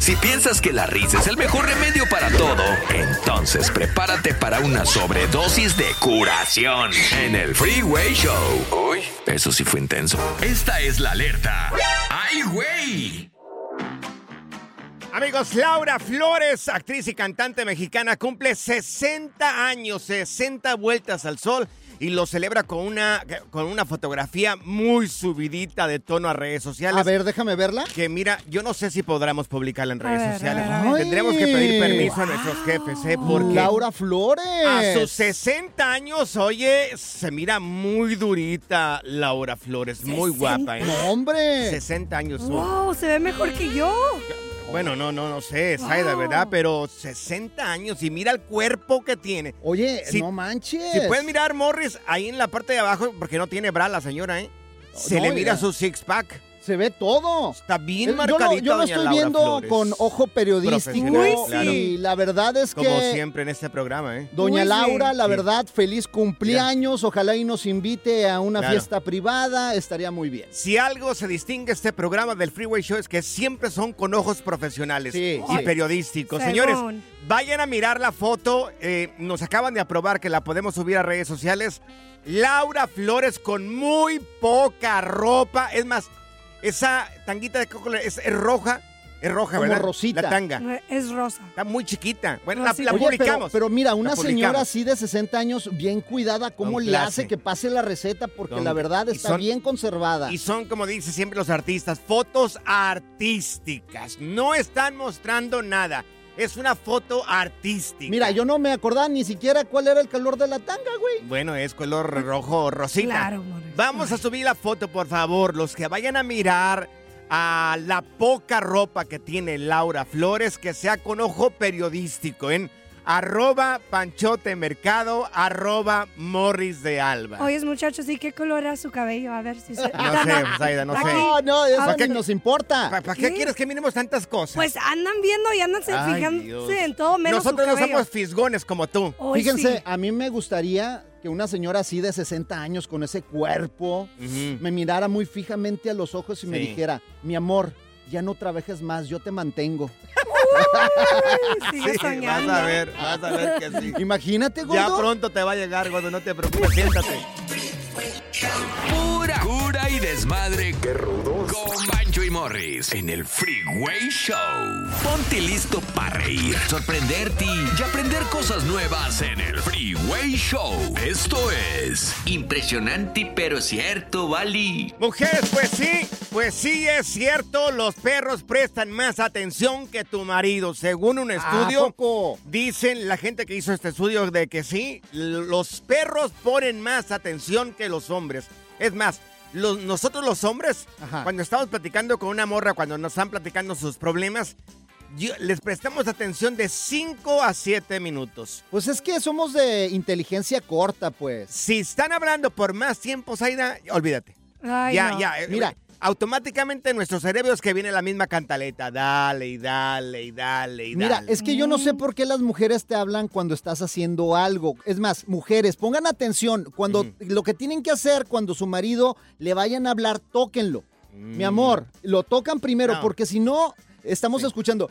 Si piensas que la risa es el mejor remedio para todo, entonces prepárate para una sobredosis de curación en el Freeway Show. Uy, eso sí fue intenso. Esta es la alerta. ¡Ay, güey! Amigos, Laura Flores, actriz y cantante mexicana, cumple 60 años, 60 vueltas al sol y lo celebra con una, con una fotografía muy subidita de tono a redes sociales. A ver, déjame verla. Que mira, yo no sé si podremos publicarla en redes ver, sociales. a ver, a ver. Tendremos que pedir permiso a nuestros jefes, ¿eh? Porque Laura Flores. a sus 60 años, oye, se mira muy durita Laura Flores, muy guapa, ¿eh? No, hombre. 60 años. Wow, se ve mejor que yo. Bueno, no, no, no sé, Saida, Wow. ¿verdad? Pero 60 años y mira el cuerpo que tiene. Oye, Si- no manches. Si puedes mirar, Morris, ahí en la parte de abajo, porque no tiene bra la señora, ¿eh? Se No, le mira mira. su six-pack. Se ve todo. Está bien Eh, yo lo, yo lo doña estoy Laura viendo Flores. con ojo periodístico Profesional, Uy, claro. y la verdad es Como que siempre en este programa, ¿eh? Doña Uy, sí. Laura, la verdad, feliz cumpleaños. Ojalá y nos invite a una Claro. fiesta privada. Estaría muy bien. Si algo se distingue este programa del Freeway Show es que siempre son con ojos profesionales Sí, y sí. periodísticos. Según. Señores, vayan a mirar la foto. eh, nos acaban de aprobar que la podemos subir a redes sociales. Laura Flores con muy poca ropa. Es más, esa tanguita de coco es, es roja. Es roja, Como ¿verdad? rosita. La tanga. Es rosa. Está muy chiquita. Bueno, la, Rosita. la Oye, pero, publicamos. pero mira, una señora publicamos. así de 60 años, bien cuidada, ¿cómo le clase. hace que pase la receta? Porque la verdad está son- bien conservada. Y son, como dicen siempre los artistas, fotos artísticas. No están mostrando nada. Es una foto artística. Mira, yo no me acordaba ni siquiera cuál era el color de la tanga, güey. Bueno, es color rojo o rosita. Claro, Morris. Vamos a subir la foto, por favor. Los que vayan a mirar a la poca ropa que tiene Laura Flores, que sea con ojo periodístico en arroba panchote mercado, arroba morris de alba. Oyes, muchachos, ¿y qué color era su cabello? A ver si se... No sé, Zaida, no sé. No, no, eso ¿Para qué? nos importa. ¿Para qué ¿Qué? quieres que miremos tantas cosas? Pues andan viendo y andan Ay, fijándose Dios. en todo menos Nosotros su no somos fisgones como tú. Hoy Fíjense, sí. a mí me gustaría que una señora así de 60 años con ese cuerpo me mirara muy fijamente a los ojos y me dijera, mi amor, ya no trabajes más, yo te mantengo. Sigue Sí, soñando. vas a ver, vas a ver que sí. Imagínate, gordo. Ya pronto te va a llegar, cuando no te preocupes, siéntate. Pura cura y desmadre. ¡Qué rudos! Con Bancho y Morris en el Freeway Show. Ponte listo para reír, sorprenderte y aprender cosas nuevas en el Freeway Show. Esto es impresionante pero cierto, Bali. Mujeres, pues sí, pues sí es cierto, los perros prestan más atención que tu marido. Según un estudio, poco? dicen la gente que hizo este estudio de que sí, los perros ponen más atención que los hombres. Es más, los- nosotros los hombres, Ajá. cuando estamos platicando con una morra, cuando nos están platicando sus problemas, yo- les prestamos atención de 5 a 7 minutos. Pues es que somos de inteligencia corta, pues. Si están hablando por más tiempo, Zaida, olvídate. Ay, ya, no. ya. eh, Mira. Automáticamente en nuestros cerebros que viene la misma cantaleta. Dale y dale y dale y Mira, dale. es que yo no sé por qué las mujeres te hablan cuando estás haciendo algo. Es más, mujeres, pongan atención. Cuando lo que tienen que hacer cuando su marido le vayan a hablar, tóquenlo. Mi Mm. amor, lo tocan primero, No. porque si no, estamos Sí. escuchando.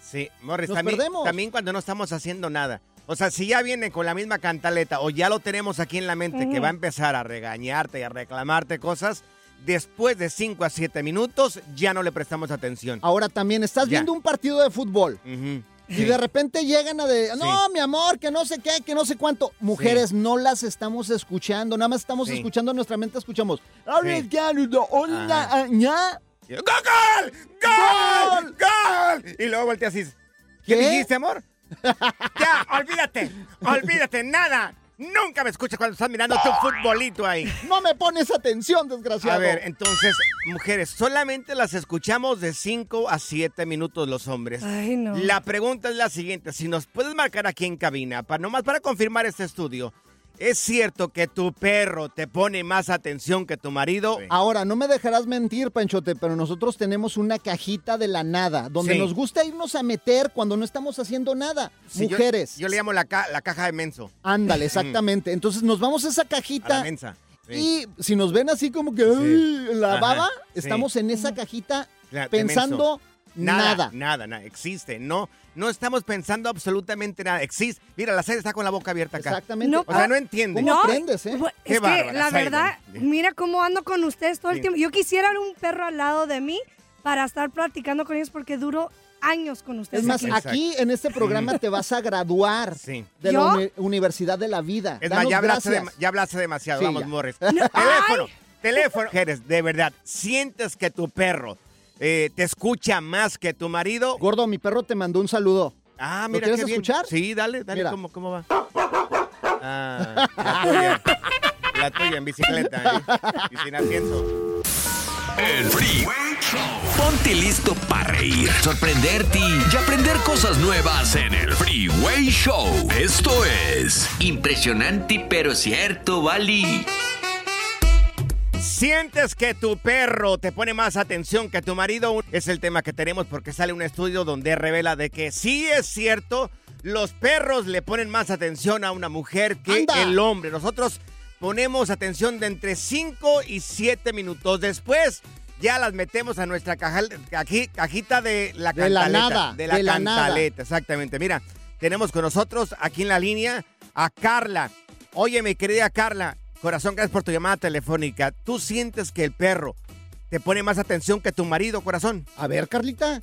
Sí, Morris, Nos también, perdemos. también cuando no estamos haciendo nada. O sea, si ya viene con la misma cantaleta o ya lo tenemos aquí en la mente que va a empezar a regañarte y a reclamarte cosas, después de 5 a 7 minutos ya no le prestamos atención. Ahora también estás Ya. viendo un partido de fútbol. Y Sí. de repente llegan a de, no, Sí. mi amor, que no sé qué, que no sé cuánto. Mujeres, no las estamos escuchando, nada más estamos escuchando en nuestra mente, escuchamos. Y- ¡Gol! ¡Gol! ¡Gol! ¡Gol! Y luego volteas y dices, ¿qué, ¿Qué? dijiste, amor? ya, olvídate, olvídate, nada. Nunca me escuchas cuando estás mirando tu futbolito ahí. No me pones atención, desgraciado. A ver, entonces, mujeres, solamente las escuchamos de 5 a 7 minutos los hombres. Ay, no. La pregunta es la siguiente, si nos puedes marcar aquí en cabina, para, nomás para confirmar este estudio, ¿es cierto que tu perro te pone más atención que tu marido? Ahora, no me dejarás mentir, Panchote, pero nosotros tenemos una cajita de la nada, donde Sí. nos gusta irnos a meter cuando no estamos haciendo nada. Sí, Mujeres. Yo, le llamo la, ca- la caja de menso. Ándale, exactamente. Entonces nos vamos a esa A la cajita mensa. Sí. y si nos ven así como que la Ajá, baba, sí. estamos en esa cajita pensando Nada, nada. nada, nada, existe. No, no estamos pensando absolutamente nada. Existe. Mira, la sede está con la boca abierta acá. Exactamente. No, O sea, no entiende. ¿Cómo No, aprendes, eh? Qué Es que la verdad, mira cómo ando con ustedes todo el Sí. tiempo. Yo quisiera un perro al lado de mí para estar platicando con ellos porque duro años con ustedes. Es más, aquí. Exacto. aquí en este programa te vas a graduar Sí. de la Universidad de la Vida. Es más, ya hablaste, de- ya hablaste demasiado. Sí, Vamos, ya. Morris. teléfono, teléfono. Mujeres, de verdad, ¿sientes que tu perro eh, te escucha más que tu marido? Gordo, mi perro te mandó un salulo. Ah, ¿Lo mira quieres qué bien. escuchar? Sí, dale, dale, Mira. ¿cómo, cómo va? Ah, la tuya. La tuya en bicicleta, ¿eh? Y sin asiento. El Freeway Show. Ponte listo para reír, sorprenderte y aprender cosas nuevas en el Freeway Show. Esto es impresionante pero cierto, Bali. ¿Sientes que tu perro te pone más atención que tu marido? Es el tema que tenemos porque sale un estudio donde revela de que sí es cierto, los perros le ponen más atención a una mujer que ¡Anda! el hombre. Nosotros ponemos atención de entre 5 y 7 minutos. Después ya las metemos a nuestra caja- caji- cajita de la De la cantaleta. nada, De la de la cantaleta, exactamente. Mira, tenemos con nosotros aquí en la línea a Carla. Oye, mi querida Carla, corazón, gracias por tu llamada telefónica. ¿Tú sientes que el perro te pone más atención que tu marido, corazón? A ver, Carlita.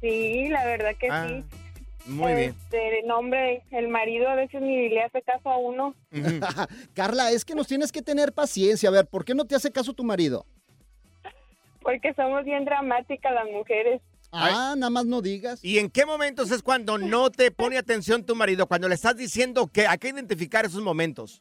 Sí, la verdad que Ah, sí. muy bien. Este, no, hombre, el marido a veces ni le hace caso a uno. Carla, es que nos tienes que tener paciencia. A ver, ¿por qué no te hace caso tu marido? Porque somos bien dramáticas las mujeres. Ah, nada más no digas. ¿Y en qué momentos es cuando no te pone atención tu marido? Cuando le estás diciendo que hay que identificar esos momentos.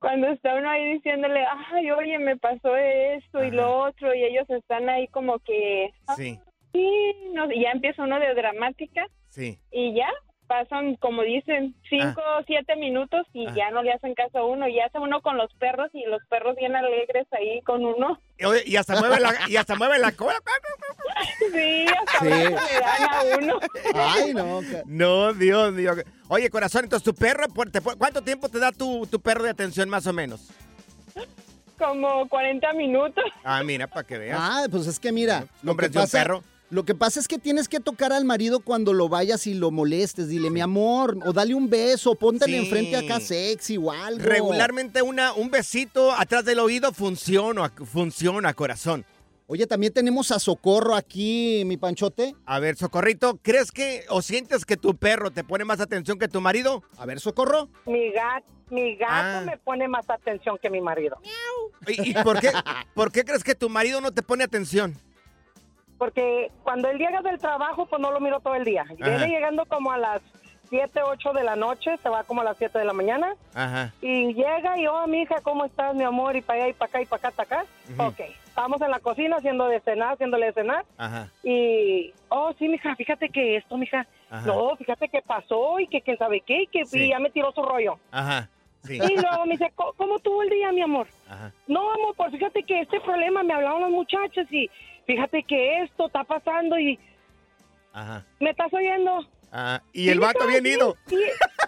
Cuando está uno ahí diciéndole, ay, oye, me pasó esto y lo otro, y ellos están ahí como que, "Ah, Sí, sí, no, y ya empieza uno de dramática, sí. y ya pasan, como dicen, cinco o siete minutos y Ah. ya no le hacen caso a uno, y hace uno con los perros y los perros bien alegres ahí con uno. Y, oye, y hasta mueve la, y hasta mueve la cola. Sí, hasta Sí. besos le dan a uno. Ay, no. No, Dios mío. Oye, corazón, entonces tu perro, por- te- ¿cuánto tiempo te da tu, tu perro de atención más o menos? Como 40 minutos. Ah, mira, para que veas. Ah, pues es que mira, lo que, cómprate un pasa, perro. Lo que pasa es que tienes que tocar al marido cuando lo vayas y lo molestes. Dile, mi amor, o dale un beso, póntale Sí. enfrente acá sexy o algo. Regularmente una, un besito atrás del oído funciona, funciona, corazón. Oye, también tenemos a Socorro aquí, mi panchote. A ver, Socorrito, ¿crees que o sientes que tu perro te pone más atención que tu marido? A ver, Socorro. Mi gato, mi gato Ah. me pone más atención que mi marido. ¿Y, y por, qué, por qué crees que tu marido no te pone atención? Porque cuando él llega del trabajo, pues no lo miro todo el día. Ajá. Viene llegando como a las 7, 8 de la noche, se va como a las 7 de la mañana. Ajá. Y llega y, oh, mi hija, ¿cómo estás, mi amor? Y para allá, y para acá, y para acá, para acá. Ujú. Ok, estamos en la cocina haciendo de cenar, haciéndole de cenar. Ajá. Y, oh, sí, mija, fíjate que esto, mija. Ajá. No, fíjate que pasó y que quién sabe qué, y que Sí. y ya me tiró su rollo. Ajá. Sí. Y luego me dice, "¿Cómo- ¿cómo tuvo el día, mi amor? Ajá. No, amor, pues fíjate que este problema me hablaron los muchachos y fíjate que esto está pasando y Ajá. me estás oyendo. Ah, y el vato bien ido. sí.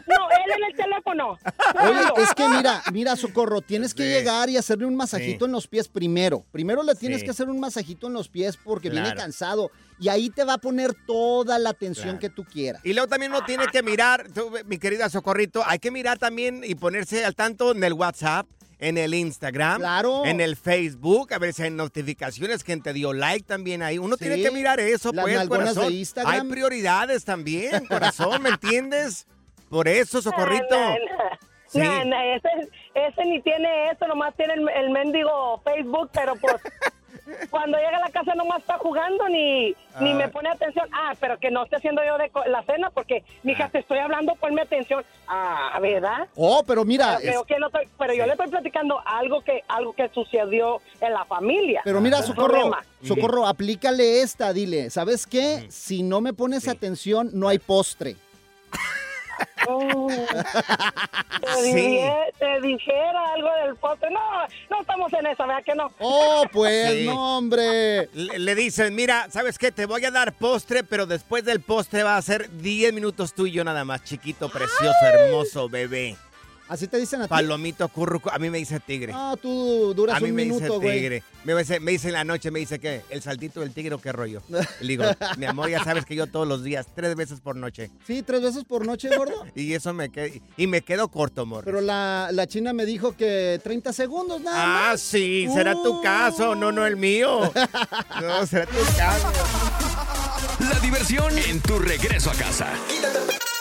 No, él en el teléfono. Oye, es que mira, mira, Socorro, tienes que Sí. llegar y hacerle un masajito Sí. en los pies primero. Primero le tienes Sí. que hacer un masajito en los pies porque viene cansado. Y ahí te va a poner toda la atención Claro. que tú quieras. Y luego también uno tiene que mirar, tú, mi querida Socorrito, hay que mirar también y ponerse al tanto en el WhatsApp, en el Instagram, Claro. en el Facebook, a ver si hay notificaciones, quién te dio like también ahí. Uno tiene que mirar eso, Las pues, corazón. de Instagram. Hay prioridades también, corazón, ¿me entiendes? Por eso, Socorrito. No, no, Sí. no, ese, ese ni tiene eso, nomás tiene el, el mendigo Facebook, pero pues cuando llega a la casa nomás está jugando ni, ni Ah. me pone atención. Ah, pero que no esté haciendo yo de co- la cena porque, mija, te estoy hablando, ponme atención. Ah, ¿verdad? Oh, pero mira, Ok, ok, no estoy- pero yo le estoy platicando algo que algo que sucedió en la familia. Pero mira, Socorro. Socorro, aplícale esta, dile, ¿sabes qué? Si no me pones atención, no hay postre. Oh. te, Sí. dije- te dijera algo del postre. No, no estamos en esa, ¿verdad que no? Oh, pues, Sí. no, hombre. Le, le dicen, mira, ¿sabes qué? Te voy a dar postre, pero después del postre va a ser 10 minutos tú y yo nada más, chiquito, precioso, hermoso, bebé. Así te dicen a ti. Palomito curruco, a mí me dice tigre. No, tú duras a mí un me minuto, dice tigre. Me dice, me dice en la noche, me dice que el saltito del tigre o qué rollo. Le digo, mi amor, ya sabes que yo todos los días, tres veces por noche. Sí, tres veces por noche, gordo. Y eso me quedo, y me quedo corto, amor. Pero la, la china me dijo que 30 segundos nada Ah, más. sí, será tu Uh. caso, no, no el mío. No, será tu caso. La diversión en tu regreso a casa.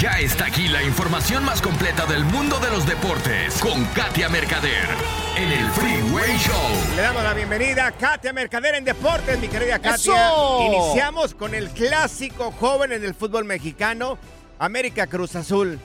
Ya está aquí la información más completa del mundo de los deportes con Katia Mercader en el Freeway Show. Le damos la bienvenida a Katia Mercader en Deportes, mi querida Katia. ¡Eso! Iniciamos con el clásico joven en el fútbol mexicano, América Cruz Azul.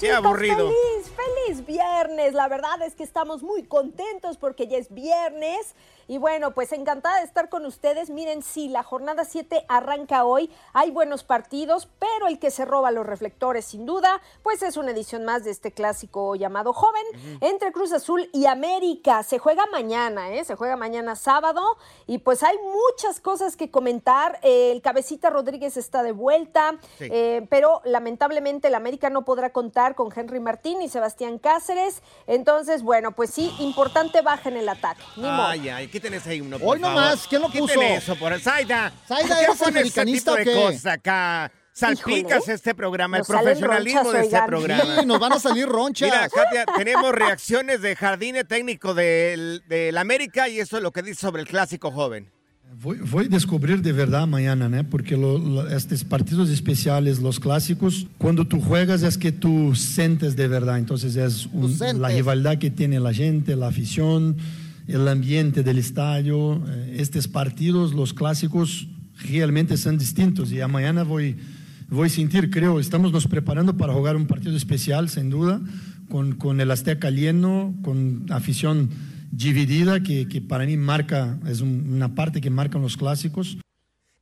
Qué Chicos, aburrido. Feliz, feliz viernes. La verdad es que estamos muy contentos porque ya es viernes. Y bueno, pues encantada de estar con ustedes. Miren, sí, la jornada 7 arranca hoy. Hay buenos partidos, pero el que se roba los reflectores, sin duda, pues es una edición más de este clásico llamado Joven entre Cruz Azul y América. Se juega mañana, ¿eh? Se juega mañana sábado. Y pues hay muchas cosas que comentar. El cabecita Rodríguez está de vuelta, Sí. eh, pero lamentablemente el América no podrá contar con Henry Martín y Sebastián Cáceres. Entonces, bueno, pues sí, importante baja en el ataque. Ni modo. Ay, ay, ahí uno, por Hoy favor. nomás, ¿quién lo Quiten puso? eso, por Zaida. Zaida, ¿por qué ¿eres americanista ese tipo o de qué? cosas acá? Salpicas Híjole, este programa, el profesionalismo ronchas, de este oigan. programa. Sí, nos van a salir ronchas. Mira, Katia, tenemos reacciones de jardine técnico del, del América y eso es lo que dice sobre el clásico joven. Voy, a descubrir de verdad mañana, ¿no? Porque lo- lo- estos partidos especiales, los clásicos, cuando tú juegas es que tú sientes de verdad. Entonces es un- sientes. la rivalidad que tiene la gente, la afición, el ambiente del estadio. Eh, estos partidos, los clásicos, realmente son distintos. Y a mañana voy, voy a sentir, creo, estamos nos preparando para jugar un partido especial, sin duda, con, con el Azteca lleno, con afición dividida, que, que para mí marca, es un- una parte que marcan los clásicos.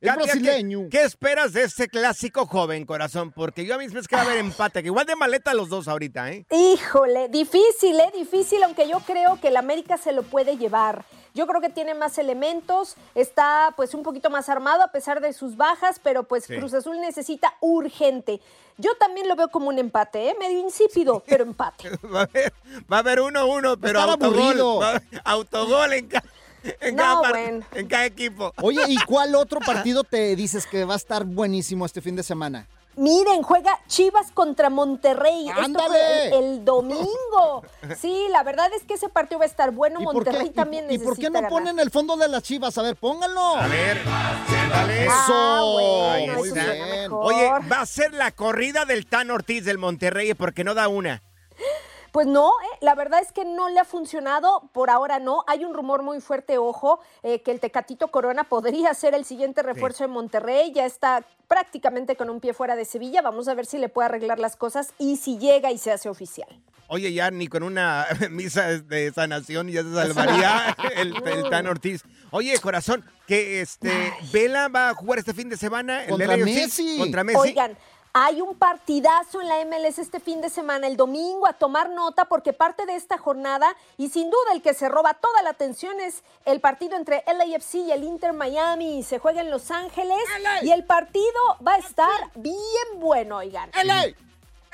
Katia, ¿qué- brasileño. ¿qué, esperas de este clásico joven, corazón? Porque yo a mí me es que va a haber empate, que igual de maleta los dos ahorita, ¿eh? Híjole, difícil, ¿eh? Difícil, aunque yo creo que el América se lo puede llevar. Yo creo que tiene más elementos, está pues un poquito más armado a pesar de sus bajas, pero pues Sí. Cruz Azul necesita urgente. Yo también lo veo como un empate, ¿eh? Medio insípido, pero empate. Va a haber, va a haber uno uno, pero autogol. aburrido. Va a haber autogol en, ca- en No, cada, par- bueno. en cada equipo. Oye, ¿y cuál otro partido te dices que va a estar buenísimo este fin de semana? Miren, juega Chivas contra Monterrey. Esto fue el, el domingo. Sí, la verdad es que ese partido va a estar bueno. ¿Y por qué, Monterrey y- también y, por qué necesita no ganar. ponen el fondo de las chivas? A ver, pónganlo. A ver, dale. Ah, Eso. bueno, Muy eso bien. Oye, va a ser la corrida del Tan Ortiz del Monterrey porque no da una. Pues no, ¿eh? la verdad es que no le ha funcionado, por ahora no. Hay un rumor muy fuerte, ojo, eh, que el Tecatito Corona podría ser el siguiente refuerzo de Monterrey. Ya está prácticamente con un pie fuera de Sevilla. Vamos a ver si le puede arreglar las cosas y si llega y se hace oficial. Oye, ya ni con una misa de sanación ya se salvaría el, el Tan Ortiz. Oye, corazón, que este Vela va a jugar este fin de semana. el Contra LAFC, Messi. Contra Messi. Oigan, hay un partidazo en la MLS este fin de semana, el domingo, a tomar nota porque parte de esta jornada y sin duda el que se roba toda la atención es el partido entre LAFC y el Inter Miami. Se juega en Los Ángeles y el partido va a estar bien bueno, oigan. ¡LA!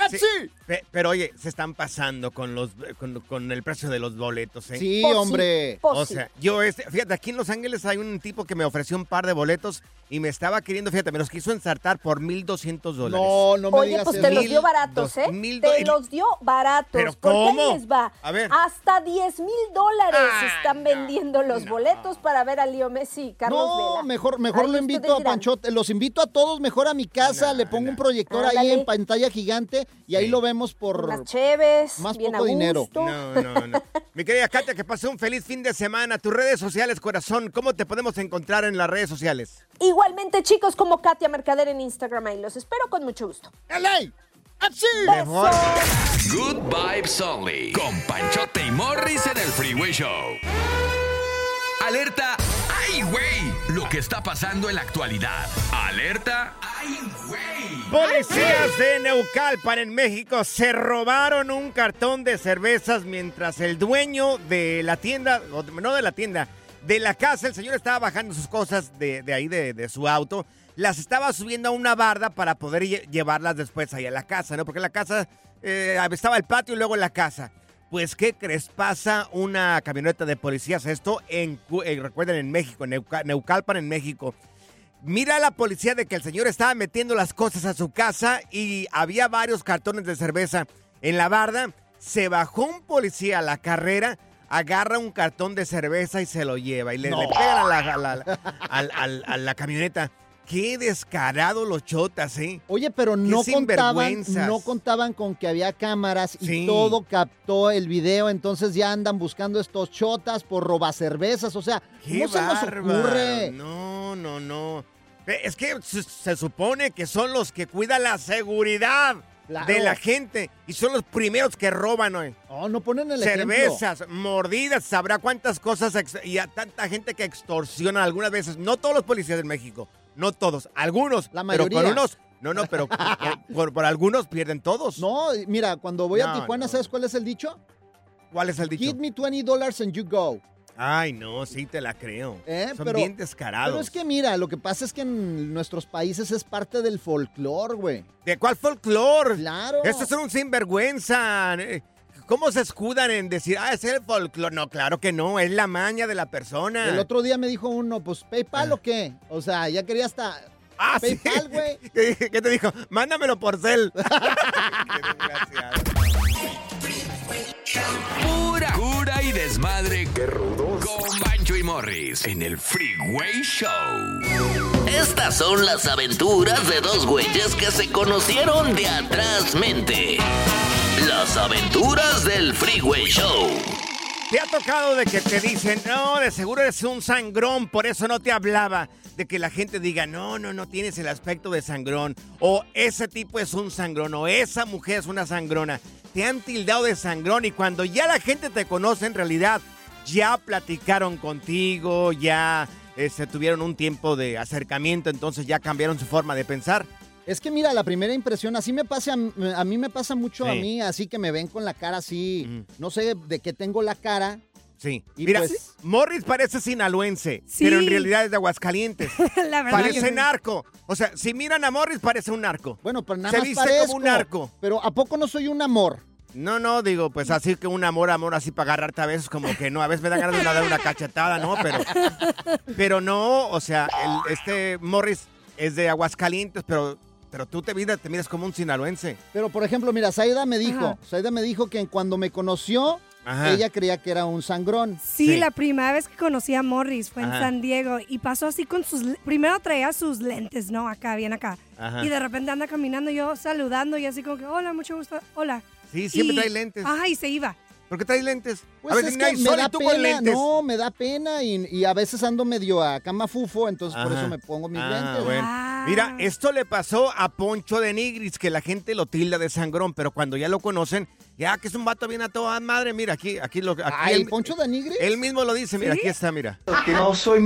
Sí, pero oye, se están pasando con los con, con el precio de los boletos, ¿eh? Sí, hombre. pues O sea, yo, este, fíjate, aquí en Los Ángeles hay un tipo que me ofreció un par de boletos y me estaba queriendo, fíjate, me los quiso ensartar por 1.200 dólares. No, no me Oye, digas pues eso. te los dio baratos, ¿eh? Te los dio baratos. ¿Pero ahí cómo? les va. A ver. Hasta 10 mil dólares están no, vendiendo los boletos para ver a Leo Messi y Carlos No, Vela. mejor, mejor lo invito a. Panchote. Los invito a todos mejor a mi casa. No, le pongo no. un proyector ahí en pantalla gigante y ahí Sí. lo vemos por. Unas cheves, más bien poco a dinero. No, no, no. Mi querida Katia, que pasó un feliz fin de semana. Tus redes sociales, corazón, ¿cómo te podemos encontrar en las redes sociales? Igualmente, chicos, como Katia Mercader en Instagram, ahí los espero con mucho gusto. ¡LA! ¡FC! Mejor. Good Vibes Only. Con Panchote y Morris en el Freeway Show. Alerta. ¡Ay, güey! Lo que está pasando en la actualidad. Alerta. ¡Ay, güey! Policías de Neucalpan en México se robaron un cartón de cervezas mientras el dueño de la tienda, o no de la tienda, de la casa, el señor estaba bajando sus cosas de, de ahí, de, de su auto, las estaba subiendo a una barda para poder lle- llevarlas después ahí a la casa, ¿no? Porque la casa eh, estaba el patio y luego la casa. Pues, ¿qué crees? Pasa una camioneta de policías, esto en, eh, recuerden, en México, en Neuca- Neucalpan, en México. Mira a la policía de que el señor estaba metiendo las cosas a su casa y había varios cartones de cerveza en la barda. Se bajó un policía a la carrera, agarra un cartón de cerveza y se lo lleva. Y le, No. le pegan a la, a la- al- al- a la camioneta. Qué descarado los chotas, ¿eh? Oye, pero no contaban, no contaban con que había cámaras y Sí. todo captó el video, entonces ya andan buscando estos chotas por robacervezas, o sea, ¡Qué ¿cómo se nos ocurre? No, no, no. Es que se, se supone que son los que cuidan la seguridad Claro. de la gente y son los primeros que roban hoy. No, no ponen el ejemplo. Cervezas, mordidas, sabrá cuántas cosas y a tanta gente que extorsiona algunas veces. No todos los policías de México, no todos, algunos, La pero mayoría. con unos, no, no, pero por, algunos pierden todos. No, mira, cuando voy a Tijuana, no. ¿sabes cuál es el dicho? ¿Cuál es el dicho? Give me 20 dollars and you go. Ay, no, sí te la creo. ¿Eh? Son Pero- bien descarados. Pero es que mira, lo que pasa es que en nuestros países es parte del folclore, güey. ¿De cuál folclore? Claro. Estos son un sinvergüenza. ¿Cómo se escudan en decir, ah, es el folclore? No, claro que no, es la maña de la persona. El otro día me dijo uno, pues, ¿PayPal o qué? O sea, ya quería hasta Ah, sí. PayPal, güey. ¿Qué, qué te dijo? Mándamelo por cel. Qué desgraciado. Pura cura y desmadre. ¡Qué rudos! Con Bancho y Morris en el Freeway Show. Estas son las aventuras de dos güeyes que se conocieron de atrás mente. Las aventuras del Freeway Show. ¿Te ha tocado de que te dicen, no, de seguro eres un sangrón, por eso no te hablaba? De que la gente diga, no, no, no tienes el aspecto de sangrón. O ese tipo es un sangrón, o esa mujer es una sangrona. Te han tildado de sangrón y cuando ya la gente te conoce, en realidad, ya platicaron contigo, ya este, tuvieron un tiempo de acercamiento, entonces ya cambiaron su forma de pensar. Es que mira, la primera impresión, así me pasa, a mí me pasa mucho a mí, así que me ven con la cara así, no sé de qué tengo la cara. Sí. Y Mira, pues- Morris parece sinaloense, Sí. pero en realidad es de Aguascalientes. La verdad Parece sí. narco. O sea, si miran a Morris, parece un narco. Bueno, pero nada Se más viste parezco. como un narco. Pero ¿a poco no soy un amor? No, no, digo, pues así que un amor, amor, así para agarrarte a veces, como que no. A veces me da ganas de dar una cachetada, ¿no? Pero, pero no, o sea, el- este Morris es de Aguascalientes, pero, pero tú te miras, te miras como un sinaloense. Pero por ejemplo, mira, Saida me dijo, Ajá. Saida me dijo que cuando me conoció, Ajá. ella creía que era un sangrón. Sí, Sí. la primera vez que conocí a Morris fue en. San Diego y pasó así con sus... Primero traía sus lentes, ¿no? Acá, bien acá. Ajá. Y de repente anda caminando yo saludando y así como que, hola, mucho gusto, hola. Sí, siempre Y- trae lentes. Ajá, y se iba. ¿Por qué traes lentes? Pues a ver, es que me da y tú con pena, lentes. no, me da pena y, y a veces ando medio a cama fufo, entonces por eso me pongo mis Ah, lentes. bueno. Ah. Mira, esto le pasó a Poncho de Nigris, que la gente lo tilda de sangrón, pero cuando ya lo conocen, ya que es un vato bien a toda madre, mira, aquí, aquí lo... Aquí Ay, él, Poncho de Nigris. él mismo lo dice, mira, ¿Sí? aquí está, mira. que no soy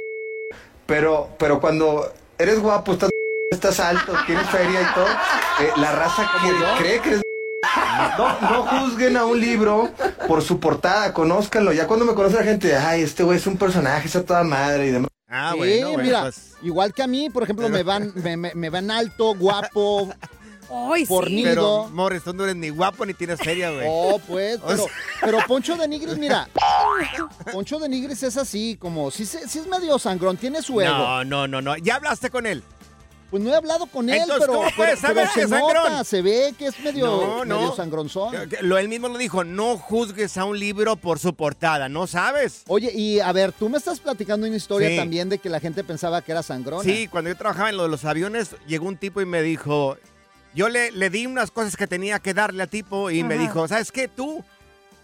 pero pero cuando eres guapo estás estás alto tienes feria y todo eh, la raza que cree que eres no, no juzguen a un libro por su portada conózcanlo ya cuando me conoce la gente ay este güey es un personaje es a toda madre y demás Ah, sí, bueno, bueno, mira, pues, igual que a mí, por ejemplo, me van, me, me- me van alto, guapo, Ay, sí. fornido. pero, Morris, tú no eres ni guapo ni tienes feria, güey. Oh, pues, pero, pero Poncho de Nigris, mira, Poncho de Nigris es así, como, sí, se- sí es medio sangrón, tiene su ego. No, no, no, no. ¿Ya hablaste con él? Pues no he hablado con él, Entonces, pero, ¿cómo puedes pero- pero saber se que es sangrón? nota, se ve que es medio, No, no. medio sangronzón. Que Lo él mismo lo dijo, no juzgues a un libro por su portada, ¿no sabes? Oye, y a ver, tú me estás platicando una historia Sí. también de que la gente pensaba que era sangrón. Sí, cuando yo trabajaba en lo de los aviones, llegó un tipo y me dijo, yo le, le di unas cosas que tenía que darle al tipo y me dijo, ¿sabes qué? Tú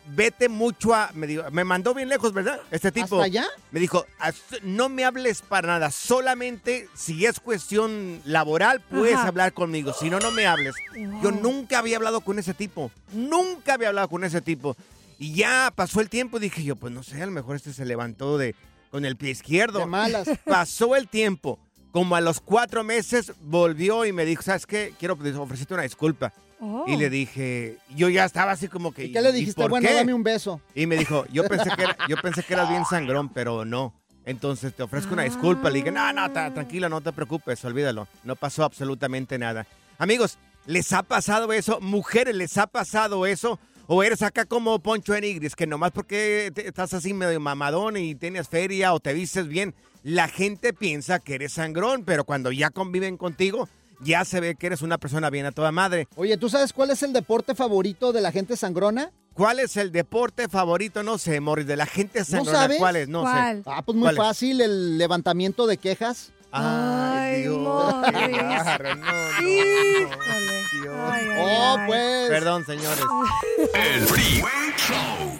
vete mucho a... Me, dijo, me mandó bien lejos, ¿verdad? Este tipo. ¿Hasta allá? Me dijo, "As- no me hables para nada, solamente si es cuestión laboral puedes Ajá. hablar conmigo, si no, no me hables. Yo nunca había hablado con ese tipo, nunca había hablado con ese tipo. Y ya pasó el tiempo dije yo, pues no sé, a lo mejor este se levantó de, con el pie izquierdo. De malas. Pasó el tiempo. Como a los cuatro meses volvió y me dijo, ¿sabes qué? Quiero ofrecerte una disculpa. Oh. Y le dije, yo ya estaba así como que... ¿Y qué le ¿y dijiste? por Bueno, qué? dame un beso. Y me dijo, yo pensé que, era- yo pensé que eras bien sangrón, pero no. Entonces te ofrezco una disculpa. Le dije, no, no, ta- tranquilo, no te preocupes, olvídalo. No pasó absolutamente nada. Amigos, ¿les ha pasado eso? Mujeres, ¿les ha pasado eso? ¿O eres acá como Poncho Enigris, que nomás porque te- estás así medio mamadón y tienes feria o te vistes bien, la gente piensa que eres sangrón, pero cuando ya conviven contigo, ya se ve que eres una persona bien a toda madre. Oye, ¿tú sabes cuál es el deporte favorito de la gente sangrona? ¿Cuál es el deporte favorito? No sé, Morris, de la gente sangrona. sabes? ¿Cuál es? No ¿Cuál? sé. Ah, pues muy fácil, el levantamiento de quejas. Ay, Dios, Morris. qué bárbaro, no, no. Dios. Ay, ay, Oh, ay. pues. Perdón, señores. El Freeway Show.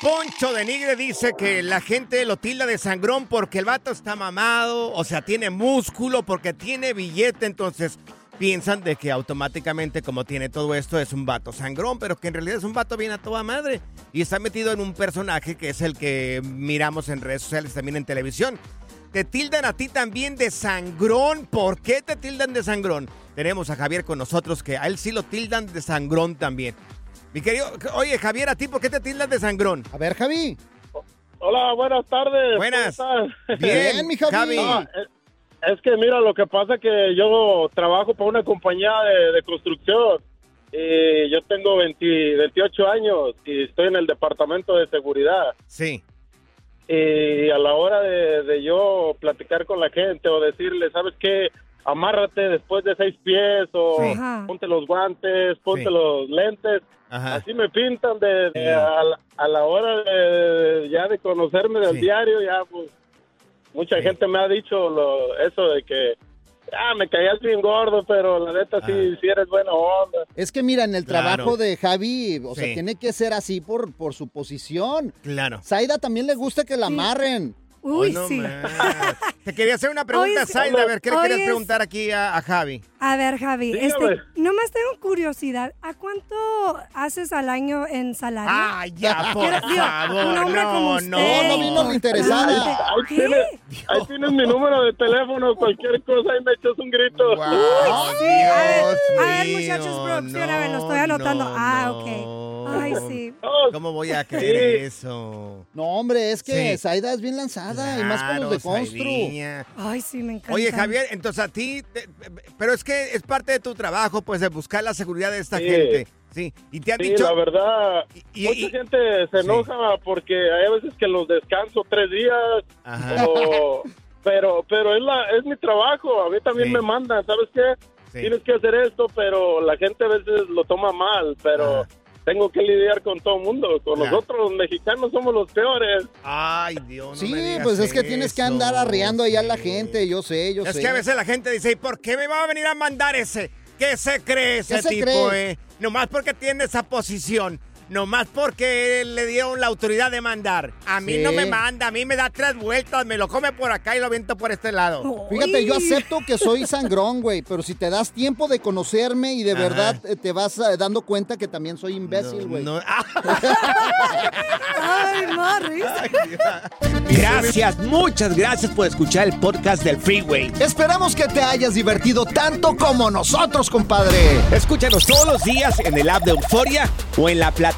Poncho de Nigre dice que la gente lo tilda de sangrón porque el vato está mamado, o sea, tiene músculo, porque tiene billete, entonces piensan de que automáticamente como tiene todo esto es un vato sangrón, pero que en realidad es un vato bien a toda madre y está metido en un personaje que es el que miramos en redes sociales, también en televisión. Te tildan a ti también de sangrón. ¿Por qué te tildan de sangrón? Tenemos a Javier con nosotros que a él sí lo tildan de sangrón también. Mi querido, oye Javier, ¿a ti por qué te tildan de sangrón? A ver, Javi. Hola, buenas tardes. Buenas. ¿Cómo estás? Bien, mi Javi. No, es, es que mira, lo que pasa es que yo trabajo para una compañía de, de construcción y yo tengo 20 28 años y estoy en el departamento de seguridad. Sí. Y a la hora de, de yo platicar con la gente o decirle, ¿sabes qué? Amárrate después de seis pies o. Ajá. ponte los guantes, ponte Sí. los lentes. Ajá. Así me pintan de, de a, la, a la hora de, ya de conocerme del Sí. diario, ya pues mucha Sí. gente me ha dicho lo, eso de que ah, me caías bien gordo, pero la neta sí, sí eres buena onda. Es que mira, en el Claro. trabajo de Javi, o sea, tiene que ser así por, por su posición. Claro. Zaida también le gusta que la amarren. Uy, no sí. más. Te quería hacer una pregunta. Zaida. A ver, ¿qué le querías es- preguntar aquí a, a Javi? A ver, Javi, Dígame. este, nomás tengo curiosidad. ¿A cuánto haces al año en salario? Ay, ya, por Quiero- digo, favor. un hombre no, como no, usted. No, no vino la interesada. Ahí tienes, ahí tienes mi número de teléfono, cualquier cosa y me echas un grito. Guau, Sí, a ver, Dios a ver, mío, muchachos, producción, a ver, lo estoy no, anotando. no, ah, no. ok. Ay, sí. ¿Cómo voy a creer eso? No, hombre, es que Sí. Zaida es bien lanzada y más con los de Claro, Constru. Ay, sí, me encanta. Oye, Javier, entonces a ti, te- pero es que es parte de tu trabajo, pues, de buscar la seguridad de esta Sí. gente. Sí, y te han Sí, dicho... la verdad, Y- y- mucha y- gente se Sí. enoja porque hay veces que los descanso tres días, Ajá. o- pero pero es la es mi trabajo, a mí también Sí. me mandan, ¿sabes qué? Sí. Tienes que hacer esto, pero la gente a veces lo toma mal, pero Ajá. Tengo que lidiar con todo el mundo, con Ya. nosotros los mexicanos somos los peores. Ay, Dios, no Sí, me digas pues es que tienes que andar arreando ahí a la gente, yo sé, yo Es sé. que a veces la gente dice, ¿y por qué me va a venir a mandar ese? ¿Qué se cree ese ¿Qué se tipo, cree? eh? Nomás porque tiene esa posición. Nomás porque le dieron la autoridad de mandar. A mí Sí. no me manda, a mí me da tres vueltas, me lo come por acá y lo viento por este lado. Fíjate, yo acepto que soy sangrón, güey, pero si te das tiempo de conocerme y de Ajá. verdad eh, te vas eh, dando cuenta que también soy imbécil, güey. No, ah, Ay, Morris. gracias, muchas gracias por escuchar el podcast del Freeway. Esperamos que te hayas divertido tanto como nosotros, compadre. Escúchanos todos los días en el app de Euforia o en la plataforma